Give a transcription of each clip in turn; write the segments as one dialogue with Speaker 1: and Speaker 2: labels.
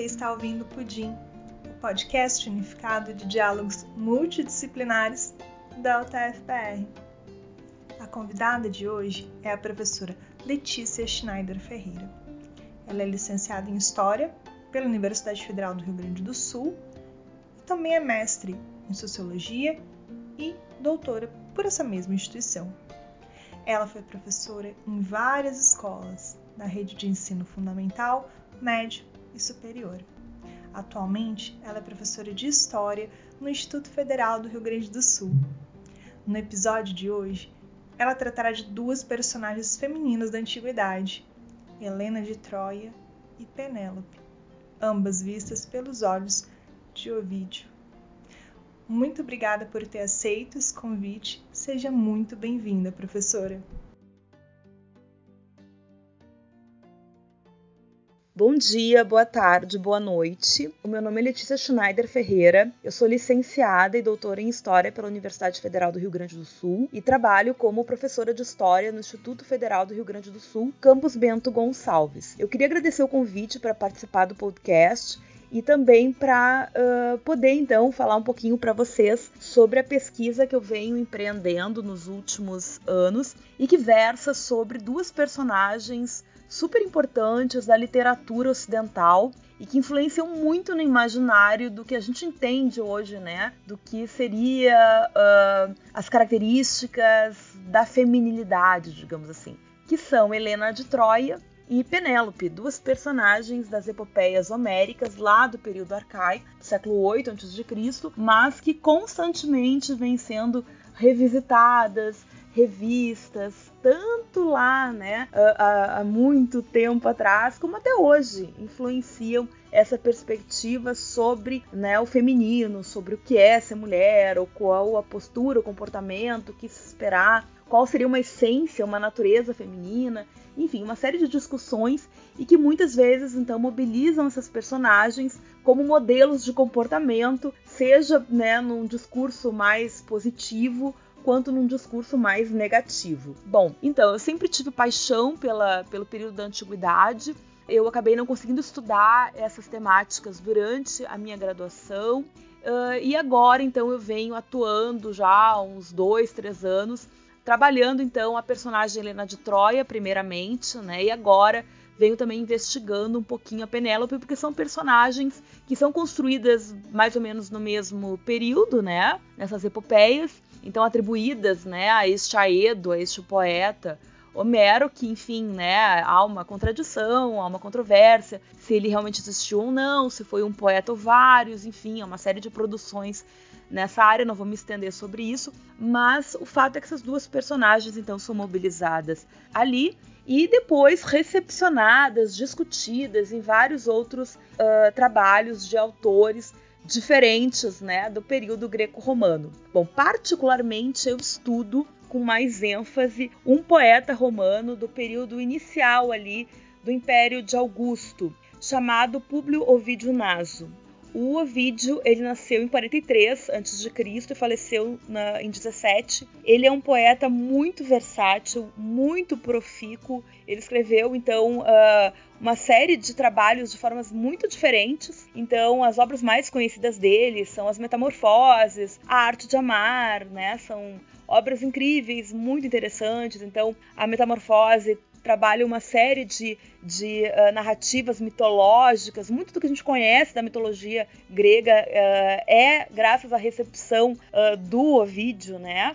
Speaker 1: Você está ouvindo Pudim, o podcast unificado de diálogos multidisciplinares da UTFPR. A convidada de hoje é a professora Letícia Schneider Ferreira. Ela é licenciada em História pela Universidade Federal do Rio Grande do Sul e também é mestre em Sociologia e doutora por essa mesma instituição. Ela foi professora em várias escolas da rede de ensino fundamental, médio e superior. Atualmente, ela é professora de História no Instituto Federal do Rio Grande do Sul. No episódio de hoje, ela tratará de duas personagens femininas da antiguidade, Helena de Troia e Penélope, ambas vistas pelos olhos de Ovídio. Muito obrigada por ter aceito esse convite. Seja muito bem-vinda, professora.
Speaker 2: Bom dia, boa tarde, boa noite. O meu nome é Letícia Schneider Ferreira. Eu sou licenciada e doutora em História pela Universidade Federal do Rio Grande do Sul e trabalho como professora de História no Instituto Federal do Rio Grande do Sul, Campus Bento Gonçalves. Eu queria agradecer o convite para participar do podcast e também para uh, poder então falar um pouquinho para vocês sobre a pesquisa que eu venho empreendendo nos últimos anos e que versa sobre duas personagens super importantes da literatura ocidental e que influenciam muito no imaginário do que a gente entende hoje, né? Do que seria uh, as características da feminilidade, digamos assim, que são Helena de Troia e Penélope, duas personagens das epopeias homéricas lá do período arcaico, século 8 a.C., mas que constantemente vêm sendo revisitadas, revistas, tanto lá, né, há, há, muito tempo atrás, como até hoje, influenciam essa perspectiva sobre né, o feminino, sobre o que é ser mulher, ou qual a postura, o comportamento, o que se esperar, qual seria uma essência, uma natureza feminina enfim, uma série de discussões e que muitas vezes então mobilizam essas personagens como modelos de comportamento, seja né, num discurso mais positivo quanto num discurso mais negativo. Bom, então eu sempre tive paixão pela, pelo período da antiguidade. Eu acabei não conseguindo estudar essas temáticas durante a minha graduação. Uh, e agora, então, eu venho atuando já há uns dois, três anos trabalhando então a personagem Helena de Troia, primeiramente, né? E agora venho também investigando um pouquinho a Penélope, porque são personagens que são construídas mais ou menos no mesmo período, né? Nessas epopeias, então atribuídas, né, a este Aedo, a este poeta Homero, que enfim, né, há uma contradição, há uma controvérsia, se ele realmente existiu ou não, se foi um poeta ou vários, enfim, há uma série de produções nessa área, não vou me estender sobre isso, mas o fato é que essas duas personagens então são mobilizadas ali e depois recepcionadas, discutidas em vários outros uh, trabalhos de autores diferentes né, do período greco-romano. Bom, particularmente eu estudo com mais ênfase um poeta romano do período inicial ali do Império de Augusto, chamado Públio Ovídio Naso. O Ovídio, ele nasceu em 43 a.C. e faleceu na, em 17. Ele é um poeta muito versátil, muito profícuo. Ele escreveu, então, uh, uma série de trabalhos de formas muito diferentes. Então, as obras mais conhecidas dele são as Metamorfoses, a Arte de Amar, né? São obras incríveis, muito interessantes. Então, a Metamorfose trabalha uma série de, de uh, narrativas mitológicas. Muito do que a gente conhece da mitologia grega uh, é graças à recepção uh, do Ovídio, né?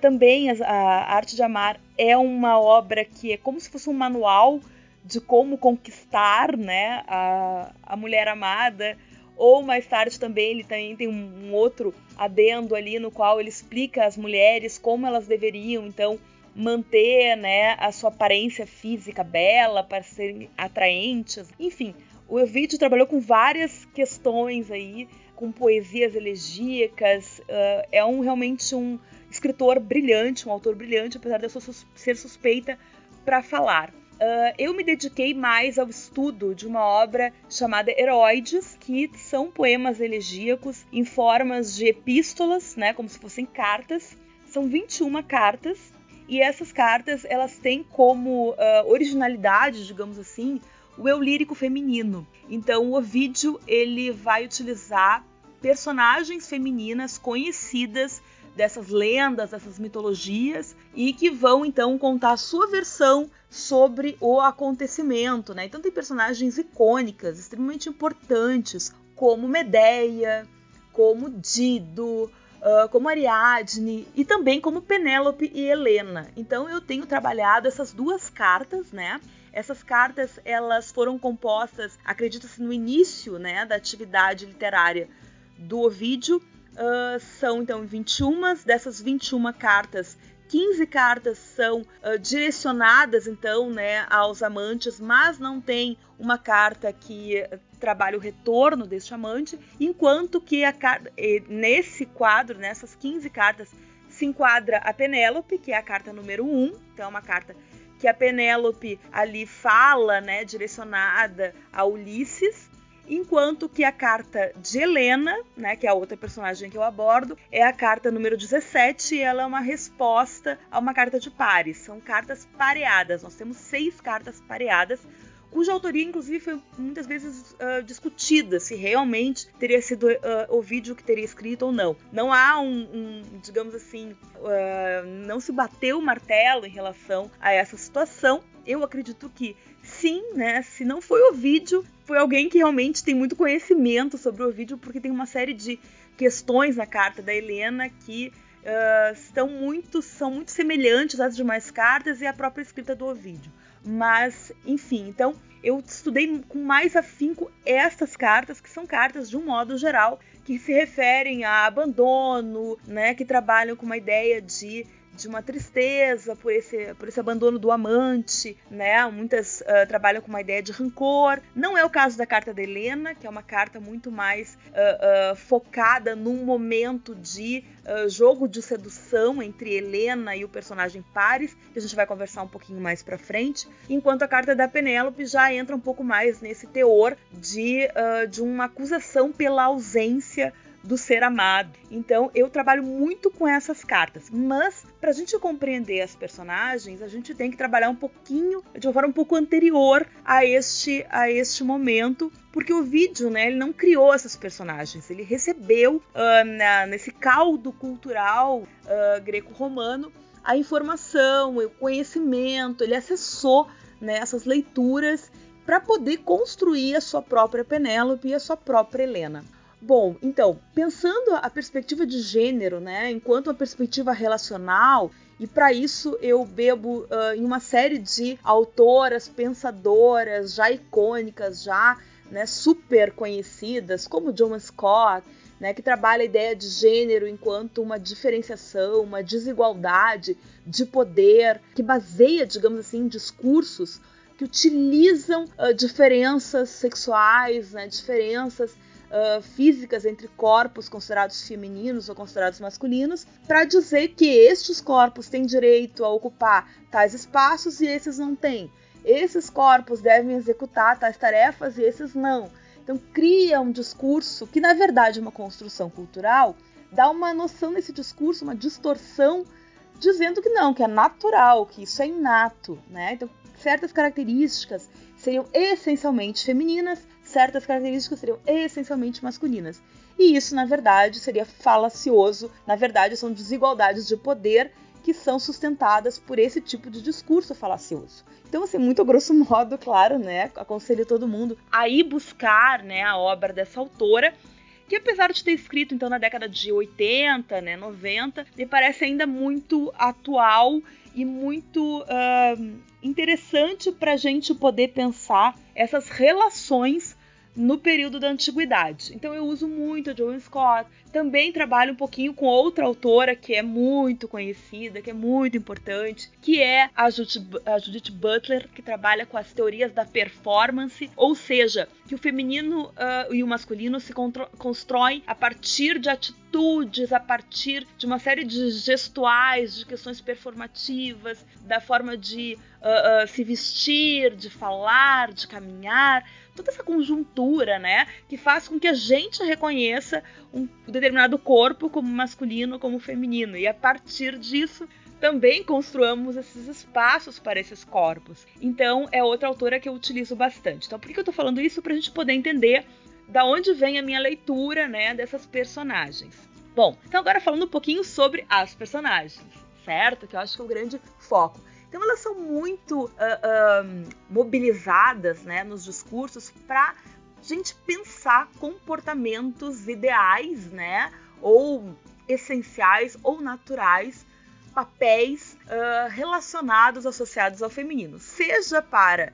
Speaker 2: também a, a Arte de Amar é uma obra que é como se fosse um manual de como conquistar, né, a, a mulher amada. Ou mais tarde também ele também tem um, outro adendo ali no qual ele explica às mulheres como elas deveriam então manter né, a sua aparência física bela para serem atraentes. Enfim, o Ovidio trabalhou com várias questões aí, com poesias elegíacas. Uh, é um realmente um escritor brilhante, um autor brilhante, apesar de eu ser suspeita para falar. Uh, eu me dediquei mais ao estudo de uma obra chamada Heroides, que são poemas elegíacos em formas de epístolas, né, como se fossem cartas. São 21 cartas e essas cartas elas têm como uh, originalidade, digamos assim, o eu lírico feminino. Então, o Ovídio ele vai utilizar personagens femininas conhecidas dessas lendas, dessas mitologias e que vão então contar a sua versão sobre o acontecimento, né? Então tem personagens icônicas, extremamente importantes, como Medeia, como Dido, uh, como Ariadne e também como Penélope e Helena. Então eu tenho trabalhado essas duas cartas, né? Essas cartas elas foram compostas, acredita-se, no início né, da atividade literária do Ovídio Uh, são então 21, dessas 21 cartas, 15 cartas são uh, direcionadas então né, aos amantes, mas não tem uma carta que trabalha o retorno deste amante, enquanto que a, nesse quadro, nessas 15 cartas, se enquadra a Penélope, que é a carta número 1, então é uma carta que a Penélope ali fala, né, direcionada a Ulisses, enquanto que a carta de Helena, né, que é a outra personagem que eu abordo, é a carta número 17 e ela é uma resposta a uma carta de pares. São cartas pareadas. Nós temos seis cartas pareadas cuja autoria, inclusive, foi muitas vezes uh, discutida se realmente teria sido uh, o vídeo que teria escrito ou não. Não há um, um digamos assim, uh, não se bateu o martelo em relação a essa situação. Eu acredito que sim, né? Se não foi o vídeo, foi alguém que realmente tem muito conhecimento sobre o vídeo, porque tem uma série de questões na carta da Helena que uh, estão muito, são muito semelhantes às demais cartas e à própria escrita do Ovídio. Mas, enfim, então eu estudei com mais afinco estas cartas, que são cartas de um modo geral, que se referem a abandono, né, que trabalham com uma ideia de de uma tristeza por esse, por esse abandono do amante, né? Muitas uh, trabalham com uma ideia de rancor. Não é o caso da carta da Helena, que é uma carta muito mais uh, uh, focada num momento de jogo de sedução entre Helena e o personagem Paris, que a gente vai conversar um pouquinho mais para frente. Enquanto a carta da Penélope já entra um pouco mais nesse teor de, de uma acusação pela ausência do ser amado. Então eu trabalho muito com essas cartas, mas para a gente compreender as personagens, a gente tem que trabalhar um pouquinho, de uma forma um pouco anterior a este a este momento, porque o vídeo, né, ele não criou essas personagens, ele recebeu uh, na, nesse caldo cultural uh, greco-romano a informação, o conhecimento, ele acessou né, essas leituras para poder construir a sua própria Penélope e a sua própria Helena. Bom, então, pensando a perspectiva de gênero, né, enquanto uma perspectiva relacional, e para isso eu bebo uh, em uma série de autoras, pensadoras já icônicas, já né, super conhecidas, como John Scott, né, que trabalha a ideia de gênero enquanto uma diferenciação, uma desigualdade de poder, que baseia, digamos assim, discursos que utilizam uh, diferenças sexuais, né, diferenças uh, físicas entre corpos considerados femininos ou considerados masculinos, para dizer que estes corpos têm direito a ocupar tais espaços e esses não têm. Esses corpos devem executar tais tarefas e esses não. Então cria um discurso que na verdade é uma construção cultural, dá uma noção nesse discurso, uma distorção, dizendo que não, que é natural, que isso é inato, né? Então certas características seriam essencialmente femininas, certas características seriam essencialmente masculinas. E isso, na verdade, seria falacioso. Na verdade, são desigualdades de poder que são sustentadas por esse tipo de discurso falacioso. Então, assim, muito grosso modo, claro, né? Aconselho todo mundo a ir buscar né, a obra dessa autora que apesar de ter escrito então na década de 80, né, 90, me parece ainda muito atual e muito uh, interessante para a gente poder pensar essas relações no período da antiguidade. Então eu uso muito a Joan Scott. Também trabalho um pouquinho com outra autora que é muito conhecida, que é muito importante, que é a Judith, Butler, que trabalha com as teorias da performance, ou seja, que o feminino uh, e o masculino se constroem a partir de atitudes, a partir de uma série de gestuais, de questões performativas, da forma de uh, uh, se vestir, de falar, de caminhar toda essa conjuntura, né, que faz com que a gente reconheça um determinado corpo como masculino, como feminino, e a partir disso também construamos esses espaços para esses corpos. Então, é outra autora que eu utilizo bastante. Então, por que eu estou falando isso? Para a gente poder entender da onde vem a minha leitura né, dessas personagens. Bom, então agora falando um pouquinho sobre as personagens, certo? Que eu acho que é o grande foco. Então elas são muito uh, uh, mobilizadas né, nos discursos para gente pensar comportamentos ideais, né? Ou essenciais ou naturais, papéis uh, relacionados, associados ao feminino, seja para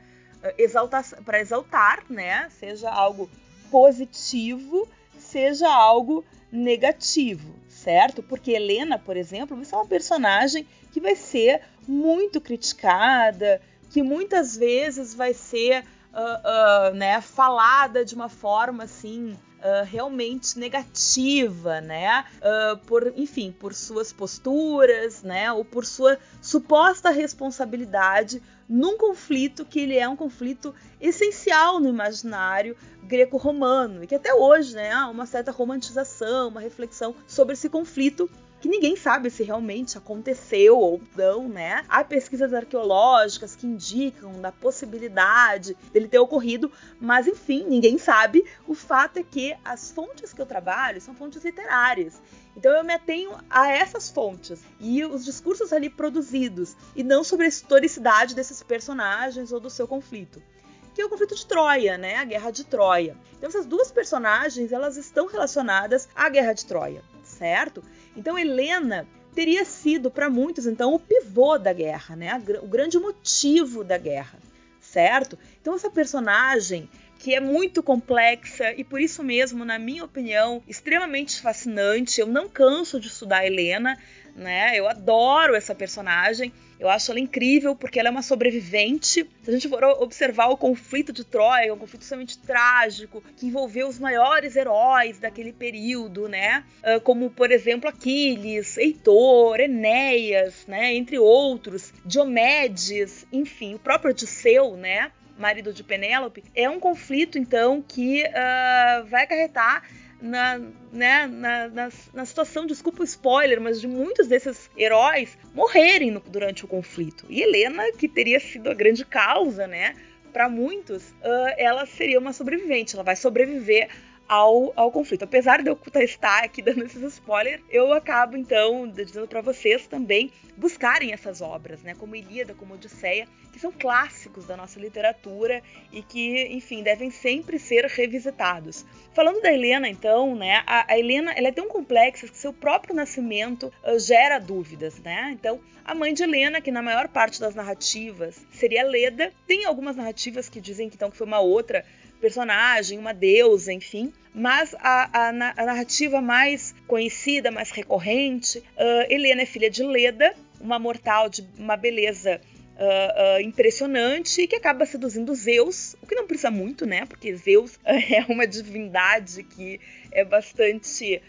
Speaker 2: exaltar, para exaltar, né? Seja algo positivo, seja algo negativo, certo? Porque Helena, por exemplo, vai ser uma personagem que vai ser muito criticada, que muitas vezes vai ser uh, uh, né, falada de uma forma assim Uh, realmente negativa, né? Uh, por, enfim, por suas posturas, né? Ou por sua suposta responsabilidade num conflito que ele é um conflito essencial no imaginário greco-romano e que até hoje, né, há uma certa romantização, uma reflexão sobre esse conflito que ninguém sabe se realmente aconteceu ou não, né? Há pesquisas arqueológicas que indicam da possibilidade dele ter ocorrido, mas enfim, ninguém sabe. O fato é que as fontes que eu trabalho são fontes literárias. Então eu me atenho a essas fontes e os discursos ali produzidos, e não sobre a historicidade desses personagens ou do seu conflito que é o conflito de Troia, né? A Guerra de Troia. Então essas duas personagens, elas estão relacionadas à Guerra de Troia, certo? Então Helena teria sido para muitos então o pivô da guerra, né? O grande motivo da guerra, certo? Então essa personagem que é muito complexa e por isso mesmo, na minha opinião, extremamente fascinante. Eu não canso de estudar Helena, né? Eu adoro essa personagem. Eu acho ela incrível porque ela é uma sobrevivente. Se a gente for observar o conflito de Troia, um conflito extremamente trágico que envolveu os maiores heróis daquele período, né? Ah, como, por exemplo, Aquiles, Heitor, Enéas, né? Entre outros, Diomedes, enfim, o próprio Odisseu, né? Marido de Penélope. É um conflito, então, que uh, vai acarretar na, né, na, na, na, situação, desculpa o spoiler, mas de muitos desses heróis morrerem no, durante o conflito. E Helena, que teria sido a grande causa, né? Para muitos, uh, ela seria uma sobrevivente, ela vai sobreviver ao, ao conflito. Apesar de eu estar aqui dando esses spoilers, eu acabo então dizendo para vocês também buscarem essas obras, né, como Ilíada, como Odisseia, que são clássicos da nossa literatura e que, enfim, devem sempre ser revisitados. Falando da Helena, então, né, a, a Helena ela é tão complexa que seu próprio nascimento uh, gera dúvidas, né? Então, a mãe de Helena, que na maior parte das narrativas seria Leda, tem algumas narrativas que dizem que, então, que foi uma outra personagem, uma deusa, enfim. Mas a, a, a narrativa mais conhecida, mais recorrente, uh, Helena é filha de Leda, uma mortal de uma beleza Uh, uh, impressionante que acaba seduzindo Zeus, o que não precisa muito, né? Porque Zeus é uma divindade que é bastante.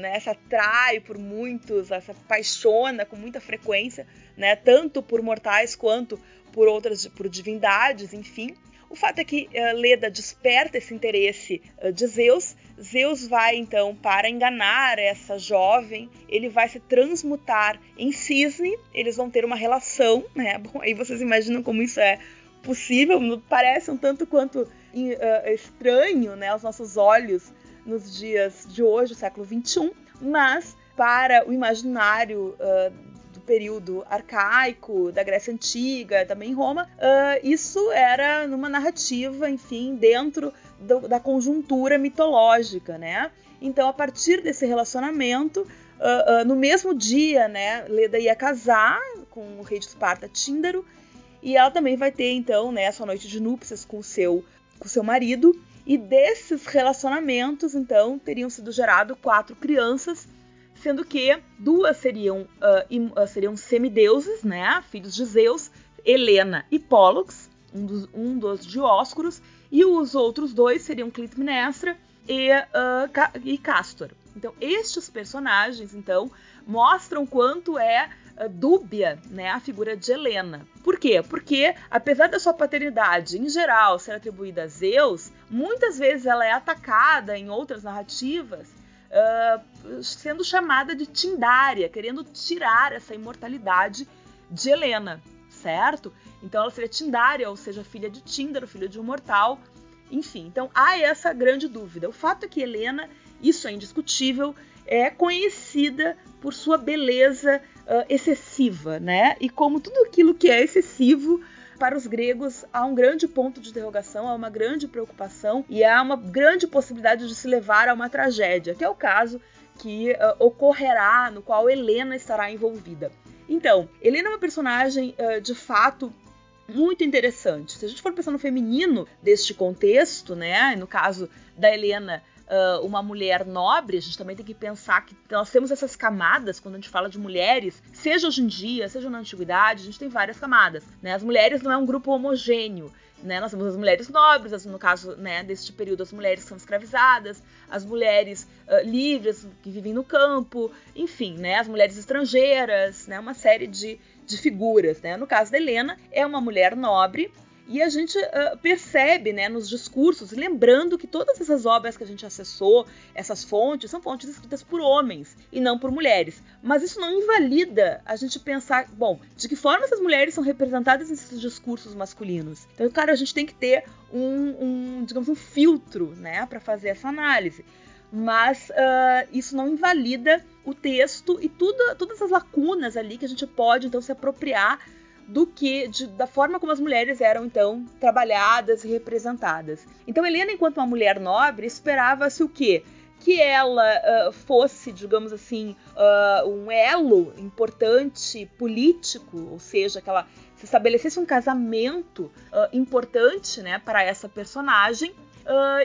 Speaker 2: né, se atrai por muitos, se apaixona com muita frequência, né? Tanto por mortais quanto por outras, por divindades, enfim. O fato é que uh, Leda desperta esse interesse uh, de Zeus. Zeus vai então para enganar essa jovem, ele vai se transmutar em cisne, eles vão ter uma relação, né? Bom, aí vocês imaginam como isso é possível, parece um tanto quanto uh, estranho, né, aos nossos olhos nos dias de hoje, século 21, mas para o imaginário uh, período arcaico, da Grécia Antiga, também em Roma, uh, isso era numa narrativa, enfim, dentro do, da conjuntura mitológica, né? Então, a partir desse relacionamento, uh, uh, no mesmo dia, né, Leda ia casar com o rei de Esparta, Tíndaro, e ela também vai ter, então, né, sua noite de núpcias com o seu, com seu marido. E desses relacionamentos, então, teriam sido gerados quatro crianças sendo que duas seriam, uh, seriam semideuses, né, filhos de Zeus, Helena e Pólux, um dos, um dos Dióscuros, e os outros dois seriam Clitemnestra e, uh, e Castor. Então, estes personagens, então, mostram quanto é uh, dúbia né, a figura de Helena. Por quê? Porque, apesar da sua paternidade, em geral, ser atribuída a Zeus, muitas vezes ela é atacada em outras narrativas uh, sendo chamada de Tindária, querendo tirar essa imortalidade de Helena, certo? Então ela seria Tindária, ou seja, filha de Tíndaro, filha de um mortal. Enfim, então há essa grande dúvida. O fato é que Helena, isso é indiscutível, é conhecida por sua beleza uh, excessiva, né? E como tudo aquilo que é excessivo para os gregos há um grande ponto de interrogação, há uma grande preocupação e há uma grande possibilidade de se levar a uma tragédia, que é o caso que uh, ocorrerá, no qual Helena estará envolvida. Então, Helena é uma personagem uh, de fato muito interessante. Se a gente for pensar no feminino deste contexto, né, no caso da Helena uh, uma mulher nobre, a gente também tem que pensar que nós temos essas camadas quando a gente fala de mulheres, seja hoje em dia, seja na antiguidade, a gente tem várias camadas. Né? As mulheres não é um grupo homogêneo. Né? Nós temos as mulheres nobres, no caso né, deste período, as mulheres são escravizadas, as mulheres uh, livres que vivem no campo, enfim, né, as mulheres estrangeiras, né, uma série de, de figuras. Né? No caso da Helena, é uma mulher nobre e a gente uh, percebe né, nos discursos, lembrando que todas essas obras que a gente acessou, essas fontes, são fontes escritas por homens e não por mulheres. Mas isso não invalida a gente pensar, bom, de que forma essas mulheres são representadas nesses discursos masculinos. Então, cara, a gente tem que ter um, um digamos, um filtro né, para fazer essa análise mas uh, isso não invalida o texto e tudo, todas as lacunas ali que a gente pode então se apropriar do que de, da forma como as mulheres eram então trabalhadas e representadas. Então Helena, enquanto uma mulher nobre, esperava-se o quê? Que ela uh, fosse, digamos assim, uh, um elo importante político, ou seja, que ela se estabelecesse um casamento uh, importante, né, para essa personagem,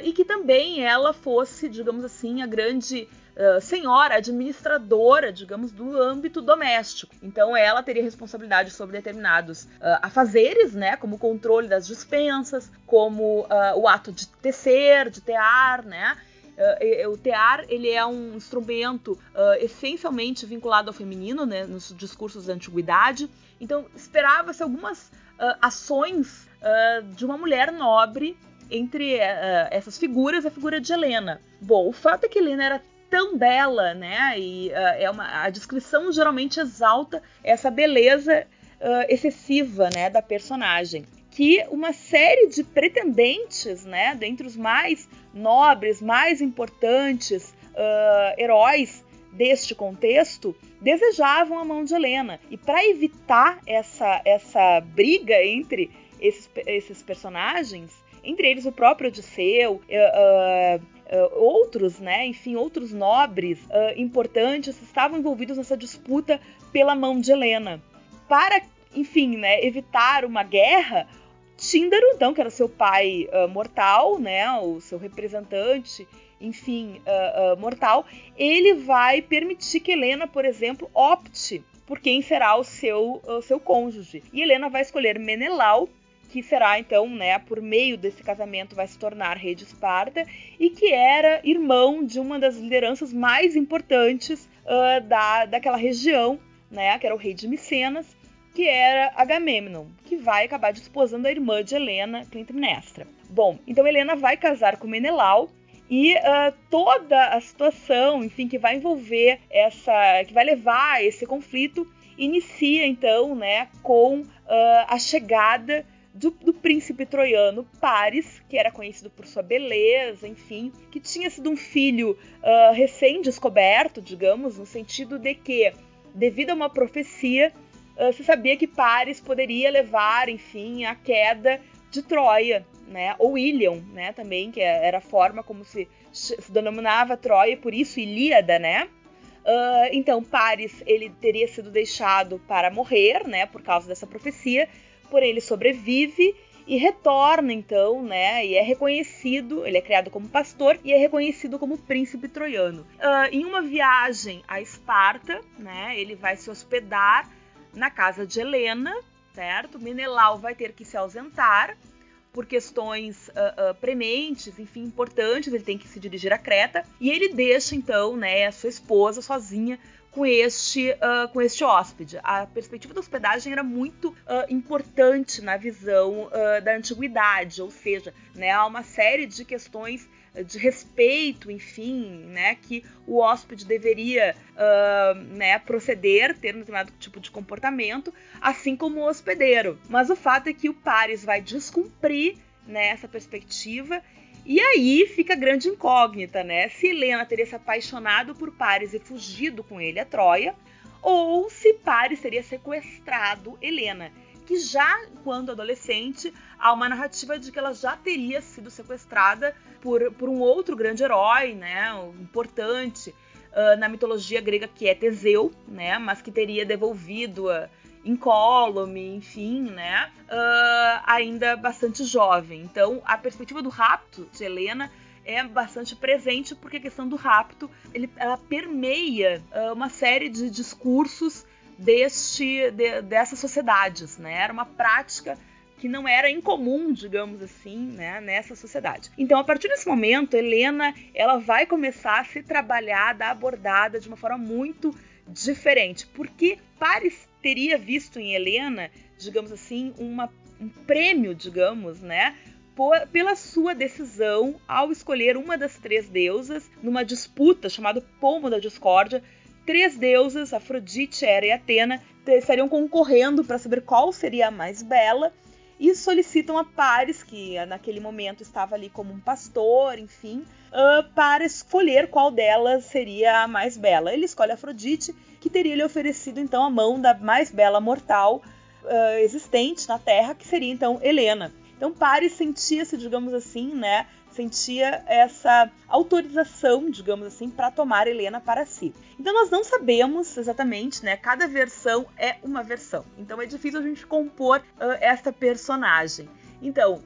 Speaker 2: e que também ela fosse, digamos assim, a grande uh, senhora administradora, digamos, do âmbito doméstico. Então ela teria responsabilidade sobre determinados uh, afazeres, né, como o controle das dispensas, como uh, o ato de tecer, de tear, né, Uh, o tear ele é um instrumento uh, essencialmente vinculado ao feminino, né, nos discursos da antiguidade. Então esperava-se algumas uh, ações de uma mulher nobre entre essas figuras, a figura de Helena. Bom, o fato é que Helena era tão bela, né? E uh, é uma, a descrição geralmente exalta essa beleza uh, excessiva, né, da personagem. Que uma série de pretendentes, né, dentre os mais nobres, mais importantes uh, heróis deste contexto, desejavam a mão de Helena. E para evitar essa, essa briga entre esses, esses personagens, entre eles o próprio Odisseu, uh, uh, outros, né, enfim, outros nobres uh, importantes estavam envolvidos nessa disputa pela mão de Helena. Para, enfim, né, evitar uma guerra, Tíndaro, então, que era seu pai uh, mortal, né, o seu representante, enfim, mortal, ele vai permitir que Helena, por exemplo, opte por quem será o seu, o seu cônjuge. E Helena vai escolher Menelau, que será então, né, por meio desse casamento vai se tornar rei de Esparta e que era irmão de uma das lideranças mais importantes uh, da, daquela região, né, que era o rei de Micenas, que era Agamemnon, que vai acabar desposando a irmã de Helena, Clitemnestra. Bom, então Helena vai casar com Menelau e uh, toda a situação, enfim, que vai envolver essa, que vai levar a esse conflito, inicia então, né, com uh, a chegada do, do, príncipe troiano Paris, que era conhecido por sua beleza, enfim, que tinha sido um filho uh, recém-descoberto, digamos, no sentido de que, devido a uma profecia, uh, se sabia que Paris poderia levar, enfim, à queda de Troia, né? Ou Ilion, né? Também, que era a forma como se, se denominava Troia, por isso Ilíada, né? Uh, então, Paris ele teria sido deixado para morrer, né? Por causa dessa profecia porém ele sobrevive e retorna então, né? E é reconhecido, ele é criado como pastor e é reconhecido como príncipe troiano. Uh, em uma viagem a Esparta, né? Ele vai se hospedar na casa de Helena, certo? Menelau vai ter que se ausentar por questões uh, uh, prementes, enfim, importantes. Ele tem que se dirigir a Creta e ele deixa então, né, a sua esposa sozinha com este, uh, com este hóspede. A perspectiva da hospedagem era muito uh, importante na visão uh, da antiguidade, ou seja, né, há uma série de questões de respeito, enfim, né, que o hóspede deveria uh, né, proceder, ter um determinado tipo de comportamento, assim como o hospedeiro. Mas o fato é que o Paris vai descumprir né, essa perspectiva e aí fica a grande incógnita, né? Se Helena teria se apaixonado por Paris e fugido com ele a Troia, ou se Paris teria sequestrado Helena que já quando adolescente há uma narrativa de que ela já teria sido sequestrada por, por um outro grande herói, né, importante uh, na mitologia grega que é Teseu, né, mas que teria devolvido-a incólume, enfim, né, uh, ainda bastante jovem. Então, a perspectiva do rapto de Helena é bastante presente porque a questão do rapto ele, ela permeia uh, uma série de discursos deste, de, dessas sociedades, né? Era uma prática que não era incomum, digamos assim, né, nessa sociedade. Então, a partir desse momento, Helena, ela vai começar a ser trabalhada, abordada de uma forma muito diferente, porque Paris teria visto em Helena, digamos assim, uma, um prêmio, digamos, né, pela sua decisão ao escolher uma das três deusas numa disputa chamada Pomo da Discórdia, três deusas, Afrodite, Hera e Atena, estariam concorrendo para saber qual seria a mais bela e solicitam a Paris, que naquele momento estava ali como um pastor, enfim, uh, para escolher qual delas seria a mais bela. Ele escolhe Afrodite, que teria lhe oferecido então a mão da mais bela mortal uh, existente na Terra, que seria então Helena. Então Paris sentia-se, digamos assim, né, sentia essa autorização, digamos assim, para tomar Helena para si. Então nós não sabemos exatamente, né? Cada versão é uma versão. Então é difícil a gente compor uh, essa personagem. Então,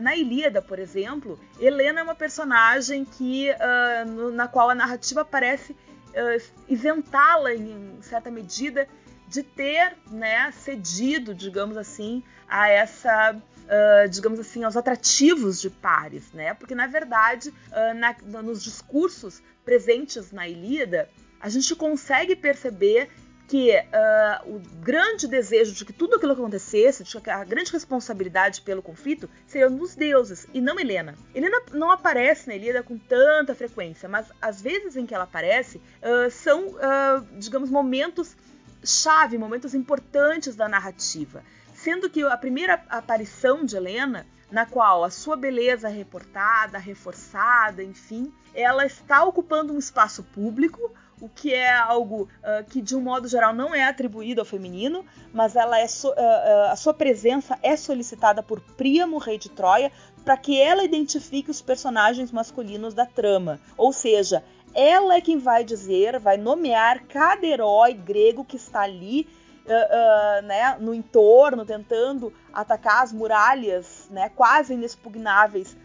Speaker 2: na Ilíada, por exemplo, Helena é uma personagem que, uh, na qual a narrativa parece uh, isentá-la, em certa medida, de ter né, cedido, digamos assim, a essa uh, digamos assim, aos atrativos de Paris, né? Porque na verdade, uh, na, nos discursos presentes na Ilíada, a gente consegue perceber que uh, o grande desejo de que tudo aquilo acontecesse, de que a grande responsabilidade pelo conflito, seria dos deuses e não Helena. Helena não aparece na Ilíada com tanta frequência, mas as vezes em que ela aparece uh, são, uh, digamos, momentos chave, momentos importantes da narrativa sendo que a primeira aparição de Helena, na qual a sua beleza é reportada, reforçada, enfim, ela está ocupando um espaço público, o que é algo uh, que de um modo geral não é atribuído ao feminino, mas ela é so, uh, uh, a sua presença é solicitada por Príamo, rei de Troia, para que ela identifique os personagens masculinos da trama. Ou seja, ela é quem vai dizer, vai nomear cada herói grego que está ali uh, né, no entorno, tentando atacar as muralhas né, quase inexpugnáveis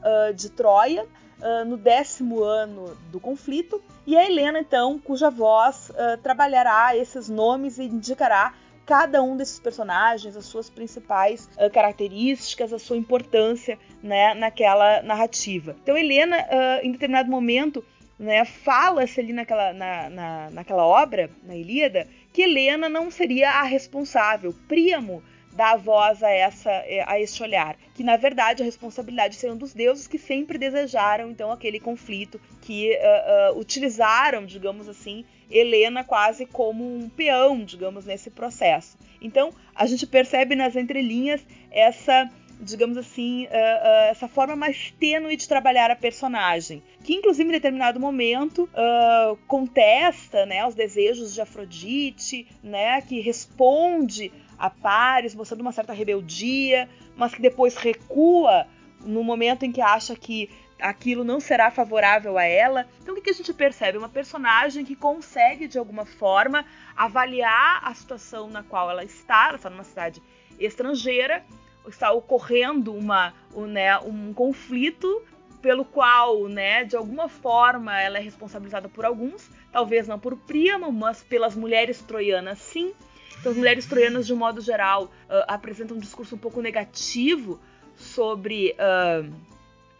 Speaker 2: uh, de Troia, no décimo ano do conflito. E a Helena, então, cuja voz trabalhará esses nomes e indicará cada um desses personagens, as suas principais uh, características, a sua importância né, naquela narrativa. Então, Helena, uh, em determinado momento, né, fala-se ali naquela, na, na, naquela obra, na Ilíada, que Helena não seria a responsável. Príamo dá voz a, essa, a este olhar, que na verdade a responsabilidade um dos deuses que sempre desejaram então aquele conflito, que uh, uh, utilizaram, digamos assim, Helena quase como um peão, digamos, nesse processo. Então a gente percebe nas entrelinhas essa digamos assim, uh, uh, essa forma mais tênue de trabalhar a personagem, que inclusive em determinado momento uh, contesta, né, os desejos de Afrodite, né, que responde a Paris mostrando uma certa rebeldia, mas que depois recua no momento em que acha que aquilo não será favorável a ela. Então, o que a gente percebe? Uma personagem que consegue, de alguma forma, avaliar a situação na qual ela está, ela está numa cidade estrangeira, está ocorrendo uma, um, né, um conflito pelo qual, né, de alguma forma ela é responsabilizada por alguns, talvez não por Príamo, mas pelas mulheres troianas sim. Então, as mulheres troianas, de um modo geral, uh, apresentam um discurso um pouco negativo sobre, uh,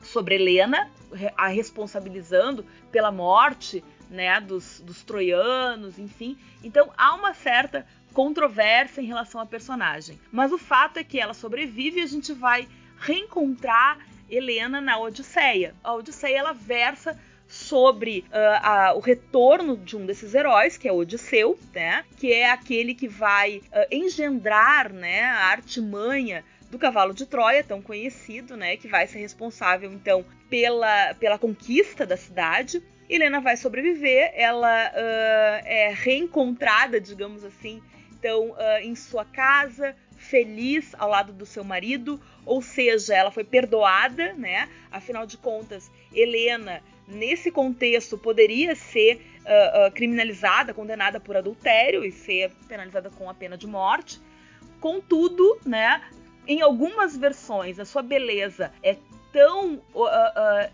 Speaker 2: sobre Helena, a responsabilizando pela morte né, dos, dos troianos, enfim. Então, há uma certa controvérsia em relação à personagem. Mas o fato é que ela sobrevive e a gente vai reencontrar Helena na Odisseia. A Odisseia ela versa sobre uh, a, o retorno de um desses heróis, que é Odisseu, né? Que é aquele que vai uh, engendrar, né, a artimanha do cavalo de Troia, tão conhecido, né, que vai ser responsável então pela, pela conquista da cidade. Helena vai sobreviver, ela uh, é reencontrada, digamos assim, então uh, em sua casa, feliz ao lado do seu marido, ou seja, ela foi perdoada, né? Afinal de contas, Helena nesse contexto poderia ser uh, uh, criminalizada, condenada por adultério e ser penalizada com a pena de morte. Contudo, né, em algumas versões, a sua beleza é tão,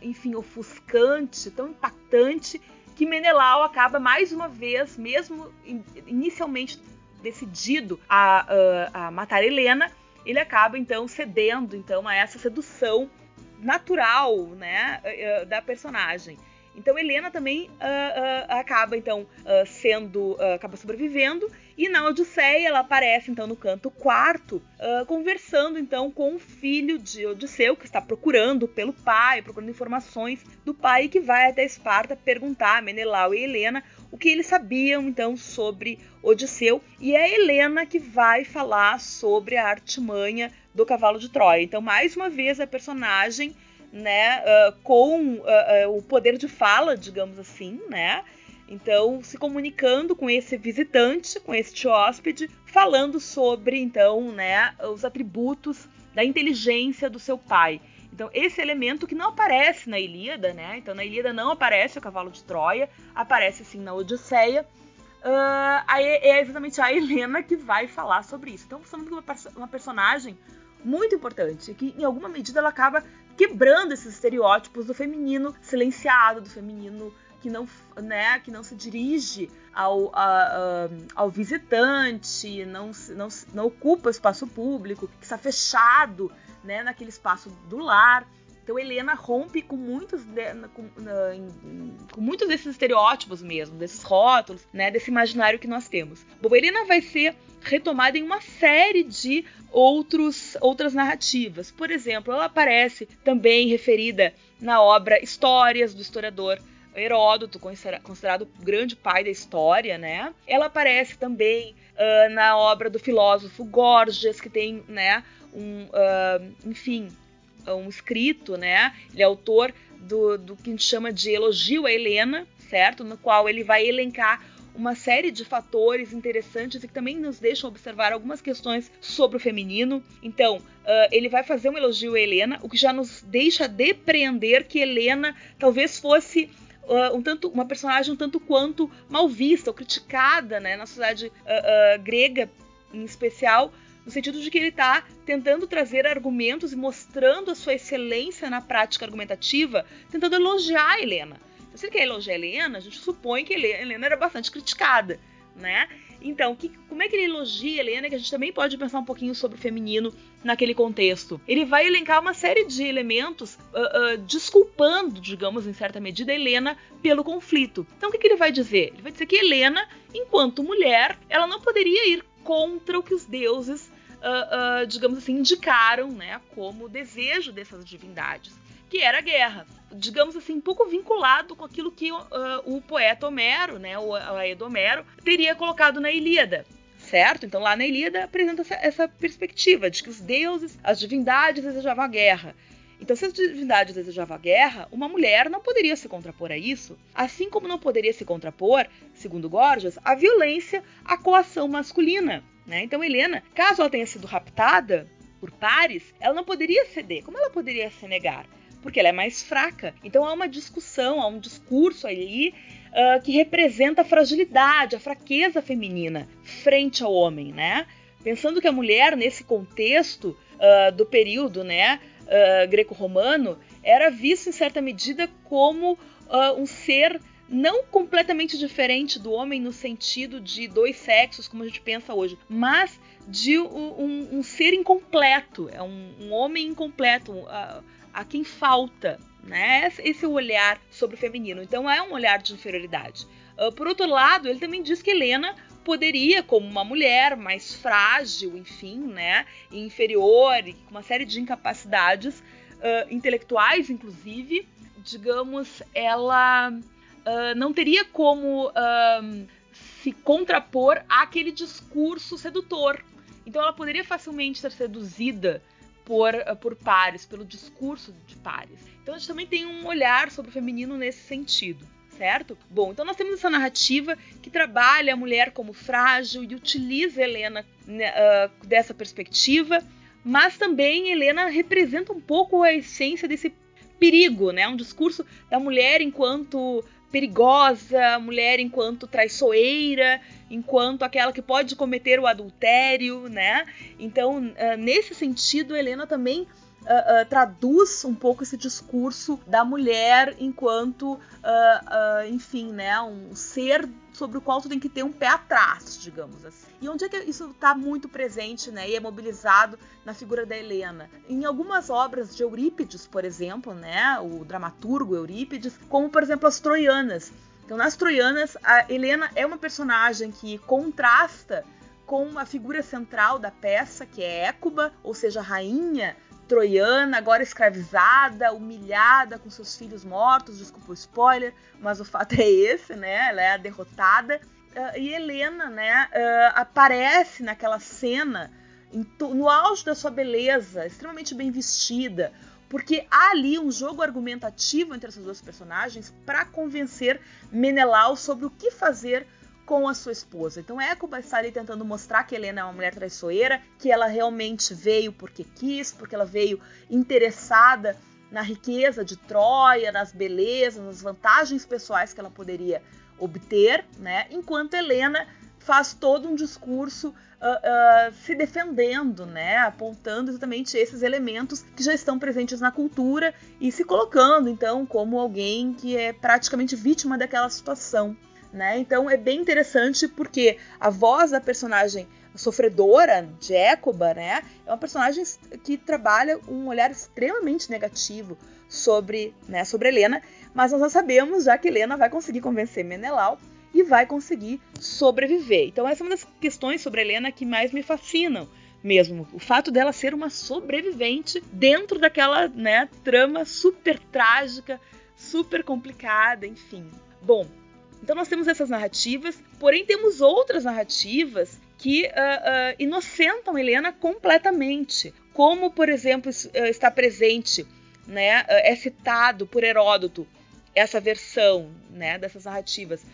Speaker 2: enfim, ofuscante, tão impactante, que Menelau acaba mais uma vez, mesmo inicialmente decidido a, a matar Helena, ele acaba então cedendo então a essa sedução natural, né, eh, da personagem. Então Helena também uh, uh, acaba então uh, sendo acaba sobrevivendo e na Odisseia ela aparece então no canto quarto conversando então com o filho de Odisseu que está procurando pelo pai, procurando informações do pai que vai até Esparta perguntar a Menelau e Helena o que eles sabiam então sobre Odisseu e é Helena que vai falar sobre a artimanha do cavalo de Troia. Então mais uma vez a personagem né, uh, com uh, uh, o poder de fala, digamos assim, né? Então, se comunicando com esse visitante, com este hóspede, falando sobre, então, né, os atributos da inteligência do seu pai. Então, esse elemento que não aparece na Ilíada, né? Então, na Ilíada não aparece o cavalo de Troia, aparece sim na Odisseia. Uh, é exatamente a Helena que vai falar sobre isso. Então, de uma, uma personagem muito importante, que em alguma medida ela acaba quebrando esses estereótipos do feminino silenciado, do feminino que não, né, que não se dirige ao, a, a, ao visitante, não, não, não ocupa espaço público, que está fechado né, naquele espaço do lar. Então Helena rompe com muitos, de, com, com, muitos desses estereótipos mesmo, desses rótulos, né, desse imaginário que nós temos. Bom, Helena vai ser retomada em uma série de outros, outras narrativas. Por exemplo, ela aparece também referida na obra Histórias do historiador Heródoto, considerado o grande pai da história, né? Ela aparece também uh, na obra do filósofo Gorgias, que tem, né, um, uh, enfim, um escrito, né? Ele é autor do, do que a gente chama de Elogio a Helena, certo? No qual ele vai elencar uma série de fatores interessantes e que também nos deixam observar algumas questões sobre o feminino. Então, uh, ele vai fazer um elogio a Helena, o que já nos deixa depreender que Helena talvez fosse Uh, um tanto, uma personagem um tanto quanto mal vista ou criticada né, na sociedade uh, grega em especial, no sentido de que ele está tentando trazer argumentos e mostrando a sua excelência na prática argumentativa, tentando elogiar a Helena. Então, se ele quer elogiar a Helena, a gente supõe que a Helena era bastante criticada, né? Então, que, como é que ele elogia a Helena? Que a gente também pode pensar um pouquinho sobre o feminino naquele contexto. Ele vai elencar uma série de elementos uh, uh, desculpando, digamos, em certa medida, a Helena pelo conflito. Então, o que, que ele vai dizer? Ele vai dizer que Helena, enquanto mulher, ela não poderia ir contra o que os deuses uh, uh, digamos assim, indicaram né, como desejo dessas divindades, que era a guerra. Digamos assim, pouco vinculado com aquilo que uh, o poeta Homero, né, o Aedo Homero, teria colocado na Ilíada. Certo? Então, lá na Ilíada apresenta essa, essa perspectiva de que os deuses, as divindades desejavam a guerra. Então, se as divindades desejavam a guerra, uma mulher não poderia se contrapor a isso, assim como não poderia se contrapor, segundo Gorgias, a violência à coação masculina. Né? Então, Helena, caso ela tenha sido raptada por pares, ela não poderia ceder. Como ela poderia se negar? Porque ela é mais fraca. Então, há uma discussão, há um discurso ali uh, que representa a fragilidade, a fraqueza feminina frente ao homem, né? Pensando que a mulher, nesse contexto uh, do período né, uh, greco-romano, era vista em certa medida como um ser não completamente diferente do homem no sentido de dois sexos, como a gente pensa hoje, mas de um, um ser incompleto, é um, um homem incompleto, a, a, quem falta. Né? Esse é o olhar sobre o feminino. Então é um olhar de inferioridade. Uh, por outro lado, ele também diz que Helena poderia, como uma mulher mais frágil, enfim, né, inferior com uma série de incapacidades, uh, intelectuais, inclusive, digamos, ela uh, não teria como se contrapor àquele discurso sedutor. Então ela poderia facilmente ser seduzida por, por pares, pelo discurso de pares. Então a gente também tem um olhar sobre o feminino nesse sentido certo? Bom, então nós temos essa narrativa que trabalha a mulher como frágil e utiliza Helena né, uh, dessa perspectiva, mas também Helena representa um pouco a essência desse perigo, né? Um discurso da mulher enquanto perigosa, mulher enquanto traiçoeira, enquanto aquela que pode cometer o adultério, né? Então, uh, nesse sentido, Helena também uh, traduz um pouco esse discurso da mulher enquanto, uh, enfim, né, um ser sobre o qual tu tem que ter um pé atrás, digamos assim. E onde é que isso está muito presente, né, e é mobilizado na figura da Helena? Em algumas obras de Eurípides, por exemplo, né, o dramaturgo Eurípides, como por exemplo as Troianas. Então, nas Troianas, a Helena é uma personagem que contrasta com a figura central da peça, que é Écuba, ou seja, a rainha troiana, agora escravizada, humilhada com seus filhos mortos, desculpa o spoiler, mas o fato é esse, né? Ela é a derrotada. Uh, e Helena, né, uh, aparece naquela cena no auge da sua beleza, extremamente bem vestida, porque há ali um jogo argumentativo entre essas duas personagens para convencer Menelau sobre o que fazer com a sua esposa. Então Écuba está ali tentando mostrar que Helena é uma mulher traiçoeira, que ela realmente veio porque quis, porque ela veio interessada na riqueza de Troia, nas belezas, nas vantagens pessoais que ela poderia obter, né? Enquanto Helena faz todo um discurso uh, uh, se defendendo, né? Apontando exatamente esses elementos que já estão presentes na cultura e se colocando, então, como alguém que é praticamente vítima daquela situação. Né? Então é bem interessante porque a voz da personagem sofredora de Écoba, né, é uma personagem que trabalha um olhar extremamente negativo sobre, né, sobre Helena, mas nós já sabemos já que Helena vai conseguir convencer Menelau e vai conseguir sobreviver. Então essa é uma das questões sobre Helena que mais me fascinam mesmo. O fato dela ser uma sobrevivente dentro daquela né, trama super trágica, super complicada, enfim. Bom, então nós temos essas narrativas, porém temos outras narrativas que uh, uh, inocentam Helena completamente, como por exemplo uh, está presente, né, é citado por Heródoto essa versão, né, dessas narrativas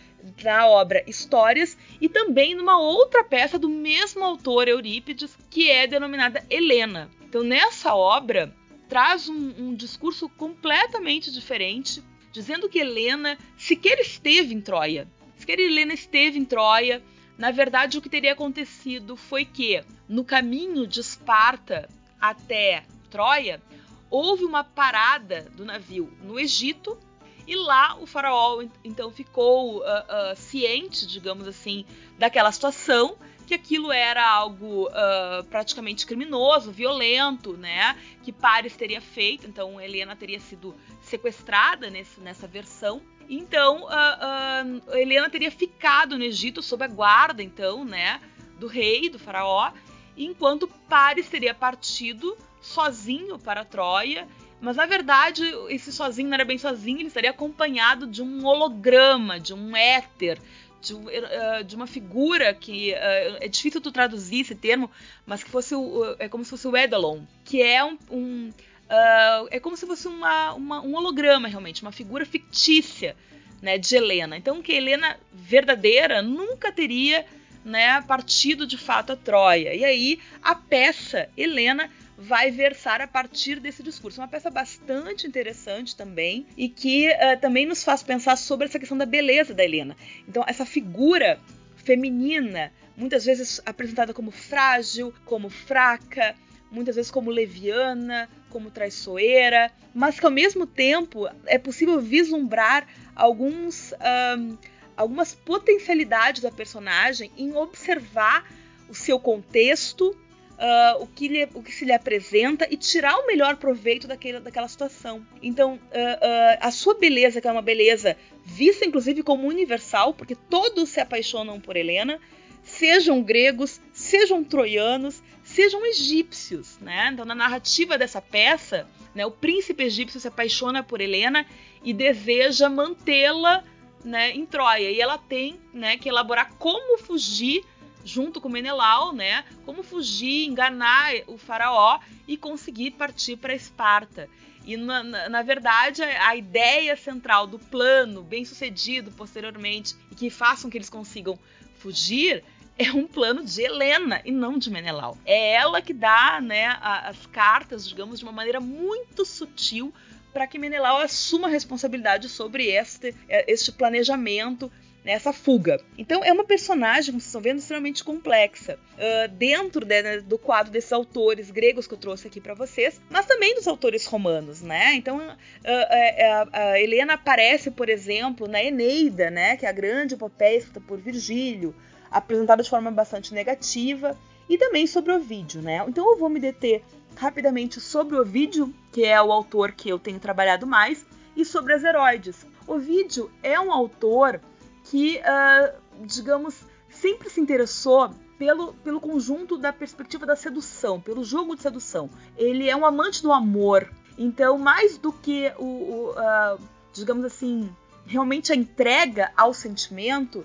Speaker 2: na obra Histórias e também numa outra peça do mesmo autor Eurípides que é denominada Helena. Então nessa obra traz um, um discurso completamente diferente dizendo que Helena sequer esteve em Troia. Sequer Helena esteve em Troia. Na verdade, o que teria acontecido foi que, no caminho de Esparta até Troia, houve uma parada do navio no Egito e lá o faraó então ficou uh, uh, ciente, digamos assim, daquela situação que aquilo era algo uh, praticamente criminoso, violento, né? Que Paris teria feito, então Helena teria sido sequestrada nesse, nessa versão. Então, uh, uh, Helena teria ficado no Egito sob a guarda, então, né, do rei, do faraó, enquanto Paris teria partido sozinho para Troia. Mas na verdade, esse sozinho não era bem sozinho, ele estaria acompanhado de um holograma, de um éter, de, uh, de uma figura que é difícil tu traduzir esse termo, mas que fosse o, é como se fosse o Edalon, que é um, um uh, é como se fosse uma, uma, um holograma realmente, uma figura fictícia, né, de Helena. Então que Helena verdadeira nunca teria, né, partido de fato a Troia. E aí a peça Helena vai versar a partir desse discurso. Uma peça bastante interessante também e que uh, também nos faz pensar sobre essa questão da beleza da Helena. Então, essa figura feminina, muitas vezes apresentada como frágil, como fraca, muitas vezes como leviana, como traiçoeira, mas que ao mesmo tempo é possível vislumbrar alguns, um, algumas potencialidades da personagem em observar o seu contexto uh, o, que lhe, o que se lhe apresenta e tirar o melhor proveito daquele, daquela situação. Então, uh, uh, a sua beleza, que é uma beleza vista inclusive como universal, porque todos se apaixonam por Helena, sejam gregos, sejam troianos, sejam egípcios, né? Então, na narrativa dessa peça, Né? O príncipe egípcio se apaixona por Helena e deseja mantê-la né, em Troia. E ela tem né, que elaborar como fugir junto com Menelau, né? Como fugir, enganar o faraó e conseguir partir para Esparta. E na, na, na, verdade a, a ideia central do plano bem sucedido posteriormente e que façam que eles consigam fugir é um plano de Helena e não de Menelau. É ela que dá né, as cartas, digamos, de uma maneira muito sutil para que Menelau assuma a responsabilidade sobre este, é, este planejamento nessa fuga. Então é uma personagem, como vocês estão vendo, extremamente complexa. Uh, dentro de, né, do quadro desses autores gregos que eu trouxe aqui para vocês, mas também dos autores romanos, né? Então uh, uh, Helena aparece, por exemplo, na Eneida, né? Que é a grande epopeia escrita por Virgílio, apresentada de forma bastante negativa, e também sobre o vídeo, né? Então eu vou me deter rapidamente sobre o vídeo, que é o autor que eu tenho trabalhado mais, e sobre as heróides. O vídeo é um autor que, uh, digamos, sempre se interessou pelo, pelo conjunto da perspectiva da sedução, pelo jogo de sedução. Ele é um amante do amor. Então, mais do que o, o uh, digamos assim, realmente a entrega ao sentimento,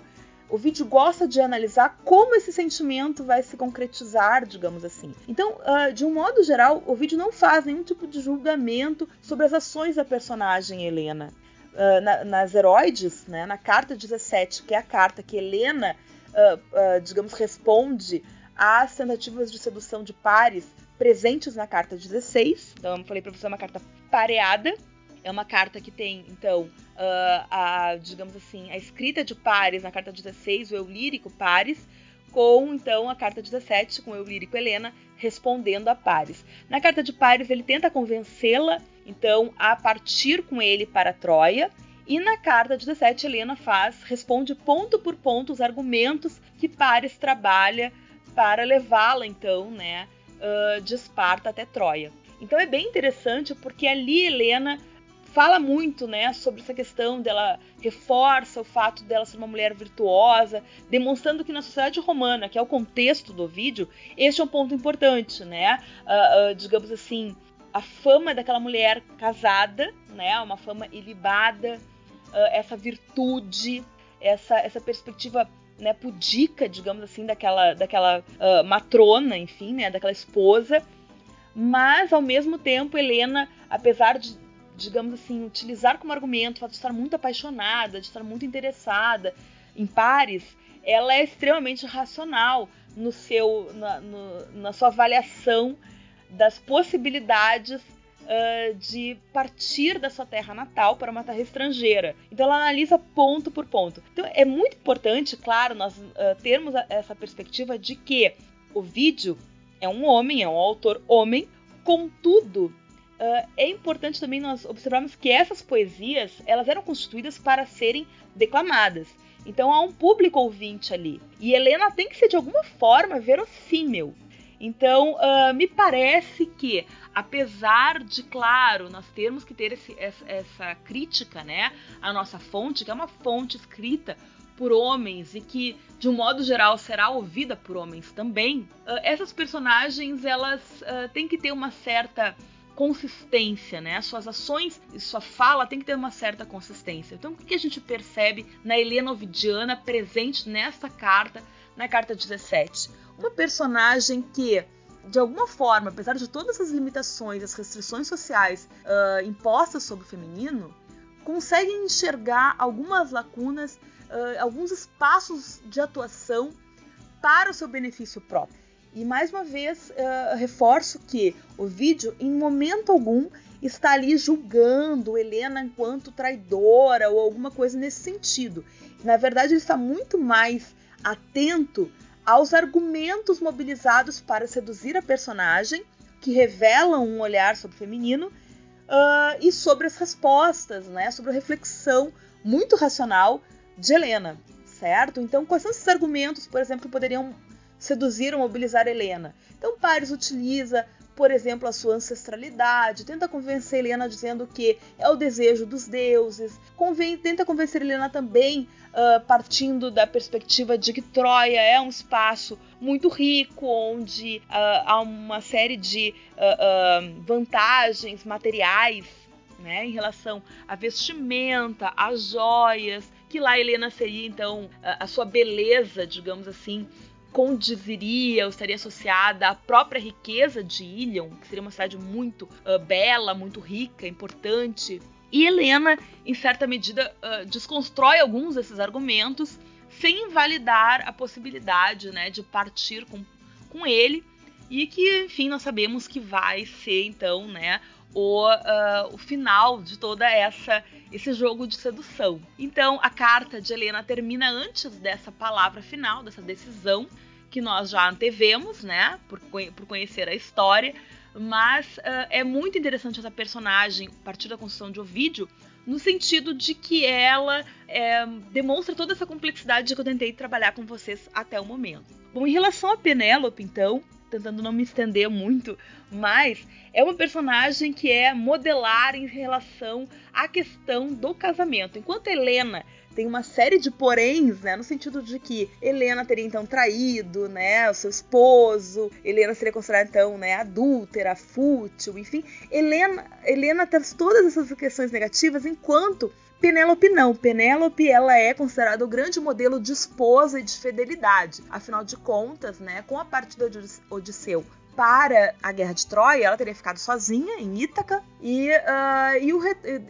Speaker 2: o vídeo gosta de analisar como esse sentimento vai se concretizar, digamos assim. Então, uh, de um modo geral, o vídeo não faz nenhum tipo de julgamento sobre as ações da personagem Helena. Uh, na, nas heroides, né, na carta 17, que é a carta que Helena, uh, digamos, responde às tentativas de sedução de pares presentes na carta 16. Então, eu falei para você, é uma carta pareada. É uma carta que tem, então, uh, a, digamos assim, a escrita de Pares na carta 16, o eu lírico Pares, com então a carta 17, com o eu lírico Helena, respondendo a Pares. Na carta de Pares, ele tenta convencê-la, então, a partir com ele para Troia. E na carta 17, Helena faz, responde ponto por ponto os argumentos que Pares trabalha para levá-la, então, né, uh, de Esparta até Troia. Então é bem interessante porque ali Helena fala muito, né, sobre essa questão dela reforça o fato dela ser uma mulher virtuosa, demonstrando que na sociedade romana, que é o contexto do vídeo, este é um ponto importante, né? Uh, uh, digamos assim, a fama daquela mulher casada, né, uma fama ilibada, uh, essa virtude, essa essa perspectiva né, pudica, digamos assim, daquela, daquela matrona, enfim, né, daquela esposa, mas ao mesmo tempo Helena, apesar de digamos assim, utilizar como argumento o fato de estar muito apaixonada, de estar muito interessada em pares, ela é extremamente racional no seu, na, no, na sua avaliação das possibilidades uh, de partir da sua terra natal para uma terra estrangeira. Então ela analisa ponto por ponto. Então é muito importante, claro, nós uh, termos essa perspectiva de que o vídeo é um homem, é um autor homem, contudo Uh, é importante também nós observarmos que essas poesias elas eram constituídas para serem declamadas. Então há um público ouvinte ali. E Helena tem que ser de alguma forma verossímil. Então, uh, me parece que, apesar de, claro, nós termos que ter esse, essa, essa, crítica, né, à nossa fonte, que é uma fonte escrita por homens e que, de um modo geral, será ouvida por homens também, uh, essas personagens elas têm que ter uma certa consistência, né? Suas ações e sua fala tem que ter uma certa consistência. Então, o que a gente percebe na Helena Ovidiana presente nessa carta, na carta 17? Uma personagem que de alguma forma, apesar de todas as limitações, as restrições sociais uh, impostas sobre o feminino, consegue enxergar algumas lacunas, uh, alguns espaços de atuação para o seu benefício próprio. E mais uma vez uh, reforço que o vídeo, em momento algum, está ali julgando Helena enquanto traidora ou alguma coisa nesse sentido. Na verdade, ele está muito mais atento aos argumentos mobilizados para seduzir a personagem, que revelam um olhar sobre o feminino, uh, e sobre as respostas, né, sobre a reflexão muito racional de Helena, certo? Então, quais são esses argumentos, por exemplo, que poderiam seduzir ou mobilizar Helena. Então Paris utiliza, por exemplo, a sua ancestralidade, tenta convencer Helena dizendo que é o desejo dos deuses, conven tenta convencer Helena também uh, partindo da perspectiva de que Troia é um espaço muito rico, onde uh, há uma série de uh, vantagens materiais né, em relação à vestimenta, às joias, que lá Helena seria então a, a sua beleza, digamos assim, condiziria ou estaria associada à própria riqueza de Ilion, que seria uma cidade muito uh, bela, muito rica, importante. E Helena, em certa medida, uh, desconstrói alguns desses argumentos sem invalidar a possibilidade né, de partir com, com ele e que, enfim, nós sabemos que vai ser então, né, o, uh, o final de toda essa esse jogo de sedução. Então, a carta de Helena termina antes dessa palavra final, dessa decisão que nós já antevemos, né, por, por conhecer a história, mas uh, é muito interessante essa personagem a partir da construção de Ovídio, no sentido de que ela é, demonstra toda essa complexidade que eu tentei trabalhar com vocês até o momento. Bom, em relação a Penélope, então, tentando não me estender muito, mas é uma personagem que é modelar em relação à questão do casamento. Enquanto Helena tem uma série de poréns, né, no sentido de que Helena teria então traído, né, o seu esposo, Helena seria considerada então, né, adúltera, fútil, enfim, Helena, Helena traz todas essas questões negativas, enquanto Penélope não. Penélope ela é considerada o grande modelo de esposa e de fidelidade. Afinal de contas, né, com a partida de Odisseu para a Guerra de Troia, ela teria ficado sozinha em Ítaca e, uh, e, o,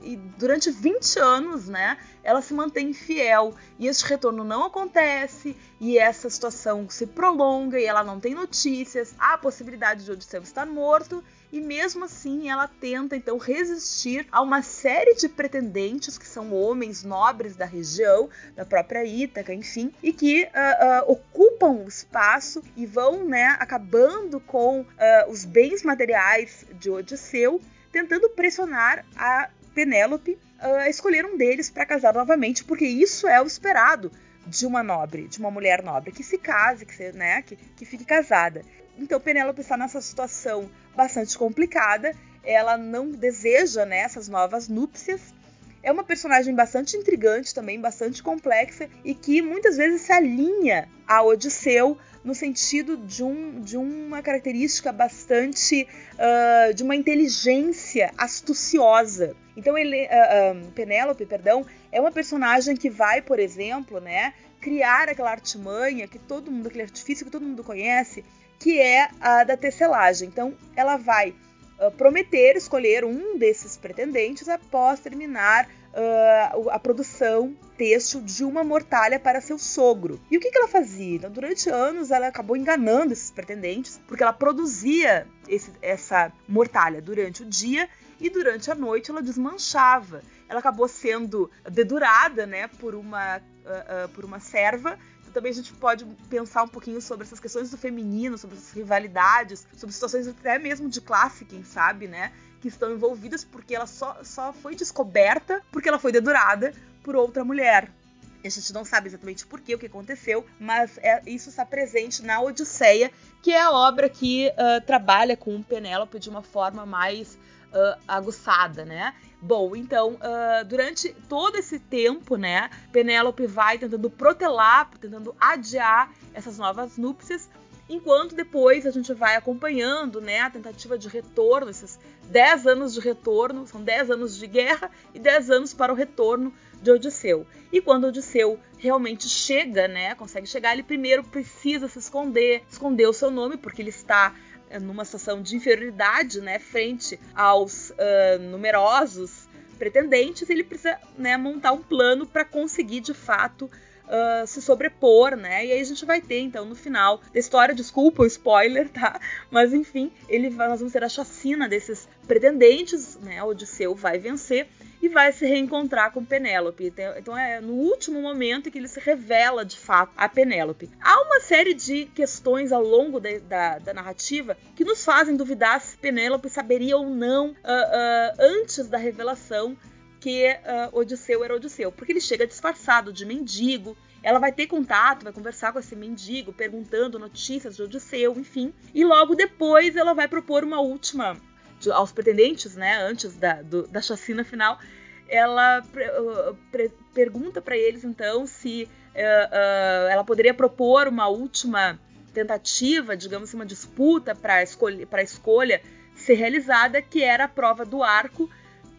Speaker 2: e, durante 20 anos, né, ela se mantém fiel e esse retorno não acontece e essa situação se prolonga e ela não tem notícias, há a possibilidade de Odisseu estar morto e mesmo assim ela tenta então resistir a uma série de pretendentes que são homens nobres da região, da própria Ítaca, enfim, e que uh, uh, ocupam o espaço e vão né, acabando com uh, os bens materiais de Odisseu, tentando pressionar a Penélope a escolher um deles para casar novamente, porque isso é o esperado de uma nobre, de uma mulher nobre, que se case, que, né, que, que fique casada. Então Penélope está nessa situação bastante complicada. Ela não deseja né, essas novas núpcias. É uma personagem bastante intrigante também, bastante complexa e que muitas vezes se alinha a Odisseu no sentido de, um, de uma característica bastante uh, de uma inteligência astuciosa. Então ele, uh, uh, Penélope, perdão, é uma personagem que vai, por exemplo, né, criar aquela artimanha que todo mundo, aquele artifício que todo mundo conhece, que é a da tecelagem. Então, ela vai uh, prometer escolher um desses pretendentes após terminar uh, a produção têxtil de uma mortalha para seu sogro. E o que, que ela fazia? Então, durante anos, ela acabou enganando esses pretendentes, porque ela produzia esse, essa mortalha durante o dia e durante a noite ela desmanchava. Ela acabou sendo dedurada né, por, uma, uh, por uma serva também a gente pode pensar um pouquinho sobre essas questões do feminino, sobre essas rivalidades, sobre situações até mesmo de classe, quem sabe, né? Que estão envolvidas porque ela só, só foi descoberta porque ela foi dedurada por outra mulher. A gente não sabe exatamente por que, o que aconteceu, mas é, isso está presente na Odisseia, que é a obra que uh, trabalha com Penélope de uma forma mais uh, aguçada, né? Bom, então, uh, durante todo esse tempo, né, Penélope vai tentando protelar, tentando adiar essas novas núpcias, enquanto depois a gente vai acompanhando, né, a tentativa de retorno, esses 10 anos de retorno, são 10 anos de guerra e 10 anos para o retorno de Odisseu. E quando Odisseu realmente chega, né, consegue chegar, ele primeiro precisa se esconder, esconder o seu nome, porque ele está numa situação de inferioridade, né, frente aos uh, numerosos pretendentes, ele precisa né, montar um plano para conseguir de fato uh, se sobrepor, né? E aí a gente vai ter, então, no final da história, desculpa o spoiler, tá? Mas enfim, ele vai, nós vamos ter a chacina desses pretendentes, né? Odisseu vai vencer e vai se reencontrar com Penélope. Então, então é no último momento que ele se revela de fato a Penélope. Há uma série de questões ao longo de, da, da, narrativa que nos fazem duvidar se Penélope saberia ou não uh, uh, antes da revelação que uh, Odisseu era Odisseu, porque ele chega disfarçado de mendigo, ela vai ter contato, vai conversar com esse mendigo, perguntando notícias de Odisseu, enfim. E logo depois ela vai propor uma última aos pretendentes, né, antes da, do, da chacina final, ela uh, pergunta para eles então se uh, ela poderia propor uma última tentativa, digamos assim, uma disputa para escolha, escolha ser realizada, que era a prova do arco,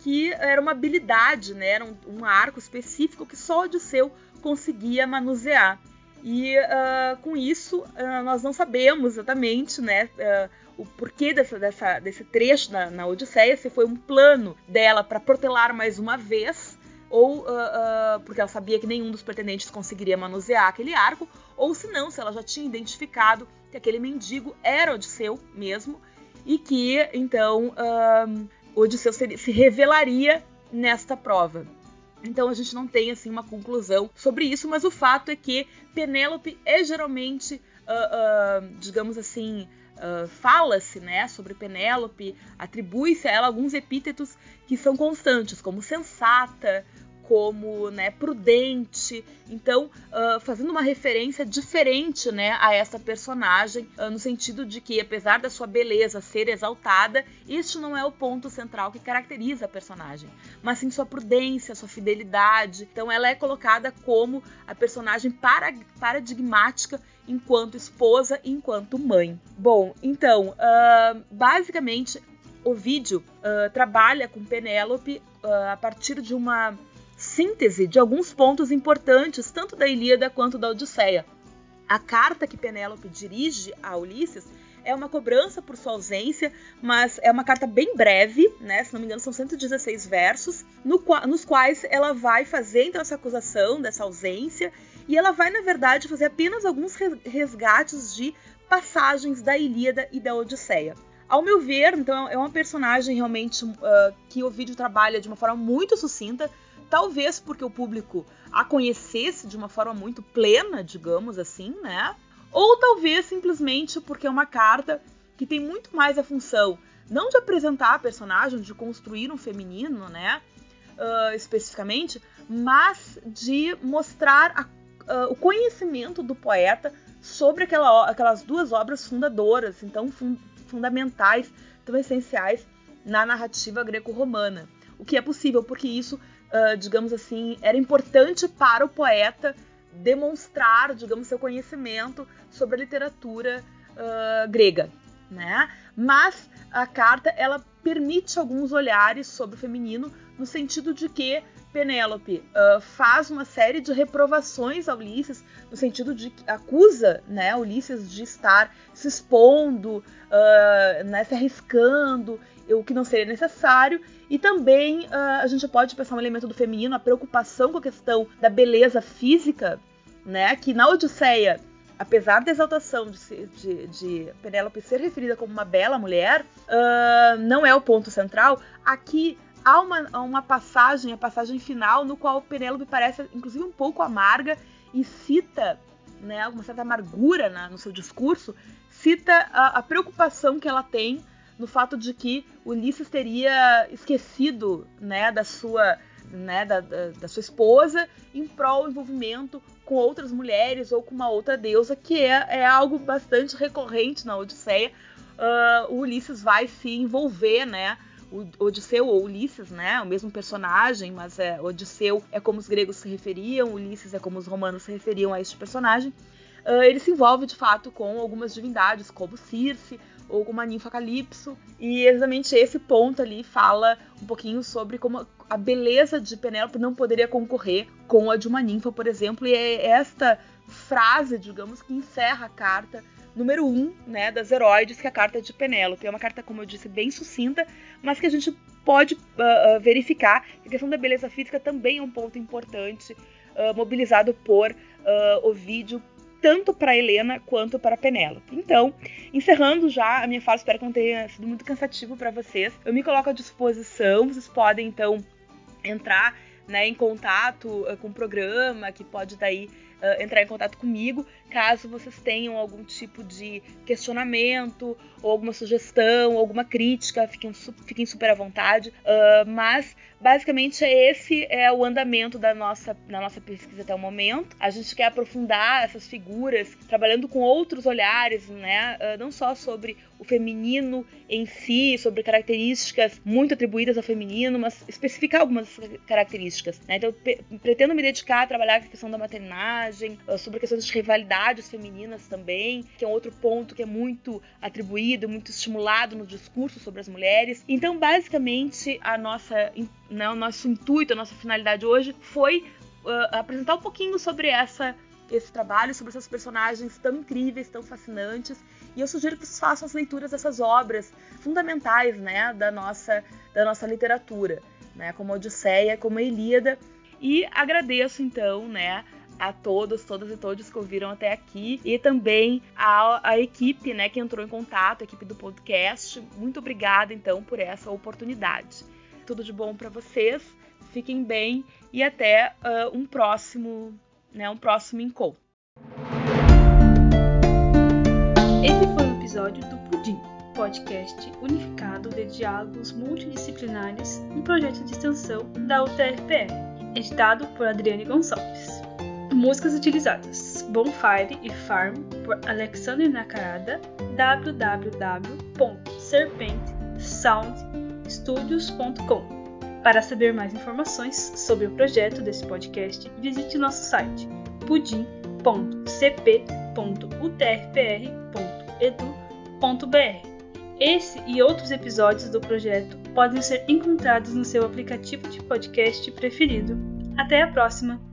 Speaker 2: que era uma habilidade, né, era um, um arco específico que só Odisseu conseguia manusear. E uh, com isso, uh, nós não sabemos exatamente né, uh, o porquê dessa, dessa, desse trecho na, na Odisseia, se foi um plano dela para protelar mais uma vez, ou porque ela sabia que nenhum dos pretendentes conseguiria manusear aquele arco, ou se não, se ela já tinha identificado que aquele mendigo era Odisseu mesmo, e que então Odisseu se revelaria nesta prova. Então a gente não tem assim uma conclusão sobre isso, mas o fato é que Penélope é geralmente, uh, uh, digamos assim, uh, fala-se né, sobre Penélope, atribui-se a ela alguns epítetos que são constantes, como sensata, como né, prudente. Então, uh, fazendo uma referência diferente né, a essa personagem, uh, no sentido de que, apesar da sua beleza ser exaltada, este não é o ponto central que caracteriza a personagem, mas sim sua prudência, sua fidelidade. Então, ela é colocada como a personagem para, paradigmática enquanto esposa e enquanto mãe. Bom, então, uh, basicamente, o vídeo trabalha com Penélope a partir de uma síntese de alguns pontos importantes, tanto da Ilíada quanto da Odisseia. A carta que Penélope dirige a Ulisses é uma cobrança por sua ausência, mas é uma carta bem breve, né? Se não me engano, são 116 versos, no nos quais ela vai fazer então essa acusação dessa ausência e ela vai, na verdade, fazer apenas alguns resgates de passagens da Ilíada e da Odisseia. Ao meu ver, então, é uma personagem realmente uh, que o vídeo trabalha de uma forma muito sucinta, talvez porque o público a conhecesse de uma forma muito plena, digamos assim, né? Ou talvez simplesmente porque é uma carta que tem muito mais a função não de apresentar a personagem, de construir um feminino, né? Uh, especificamente, mas de mostrar a, uh, o conhecimento do poeta sobre aquela, aquelas duas obras fundadoras, então fun fundamentais, tão essenciais na narrativa greco-romana. O que é possível, porque isso uh, digamos assim, era importante para o poeta demonstrar, digamos, seu conhecimento sobre a literatura uh, grega, né? Mas a carta ela permite alguns olhares sobre o feminino no sentido de que Penélope uh, faz uma série de reprovações a Ulisses, no sentido de que acusa né, Ulisses de estar se expondo, uh, né, se arriscando, o que não seria necessário. E também uh, a gente pode pensar um elemento do feminino, a preocupação com a questão da beleza física, né? Que na Odisseia, apesar da exaltação de, de, de Penélope ser referida como uma bela mulher, uh, não é o ponto central. Aqui há uma, uma passagem, a passagem final, no qual Penélope parece, inclusive, um pouco amarga e cita né, uma certa amargura na, no seu discurso, cita a, a preocupação que ela tem no fato de que Ulisses teria esquecido né, da sua né, da, da, da, sua esposa em prol envolvimento com outras mulheres ou com uma outra deusa, que é, é algo bastante recorrente na Odisseia. Uh, o Ulisses vai se envolver, né? Odisseu ou Ulisses, né? O mesmo personagem, mas é, Odisseu é como os gregos se referiam, Ulisses é como os romanos se referiam a este personagem. Uh, ele se envolve de fato com algumas divindades, como Circe, ou com uma ninfa Calypso. E exatamente esse ponto ali fala um pouquinho sobre como a beleza de Penélope não poderia concorrer com a de uma ninfa, por exemplo, e é esta frase, digamos, que encerra a carta número 1, um, né, das heróides, que é a carta de Penélope. É uma carta, como eu disse, bem sucinta, mas que a gente pode uh, verificar que a questão da beleza física também é um ponto importante, uh, mobilizado por uh, Ovídio tanto para Helena quanto para Penélope. Então, encerrando já a minha fala, espero que não tenha sido muito cansativo para vocês. Eu me coloco à disposição, vocês podem então entrar né, em contato uh, com o programa, que pode daí uh, entrar em contato comigo, caso vocês tenham algum tipo de questionamento, ou alguma sugestão, alguma crítica, fiquem, fiquem super à vontade. Uh, mas basicamente esse é o andamento da nossa, da nossa pesquisa até o momento. A gente quer aprofundar essas figuras, trabalhando com outros olhares, né? Uh, não só sobre o feminino em si, sobre características muito atribuídas ao feminino, mas especificar algumas características. Né? Então, pretendo me dedicar a trabalhar a questão da maternagem, uh, sobre questões de rivalidades femininas também, que é um outro ponto que é muito atribuído, muito estimulado no discurso sobre as mulheres. Então, basicamente, a nossa, né, o nosso intuito, a nossa finalidade hoje foi uh, apresentar um pouquinho sobre essa esse trabalho, sobre essas personagens tão incríveis, tão fascinantes. E eu sugiro que vocês façam as leituras dessas obras fundamentais, né, da nossa da nossa literatura, né, como a Odisseia, como a Ilíada. E agradeço então, né, a todos, todas e todos que ouviram até aqui e também a, a equipe, né, que entrou em contato, a equipe do podcast. Muito obrigada então por essa oportunidade. Tudo de bom para vocês. Fiquem bem e até uh, um próximo, né, um próximo encontro.
Speaker 3: Esse foi o episódio do Pudim, podcast unificado de diálogos multidisciplinares, um projeto de extensão da UTFPR, editado por Adriane Gonçalves. Músicas utilizadas: Bonfire e Farm por Alexandre Nakarada, www.serpentsoundstudios.com. Para saber mais informações sobre o projeto desse podcast, visite nosso site pudim.cp.utrpr.edu.br. Esse e outros episódios do projeto podem ser encontrados no seu aplicativo de podcast preferido. Até a próxima!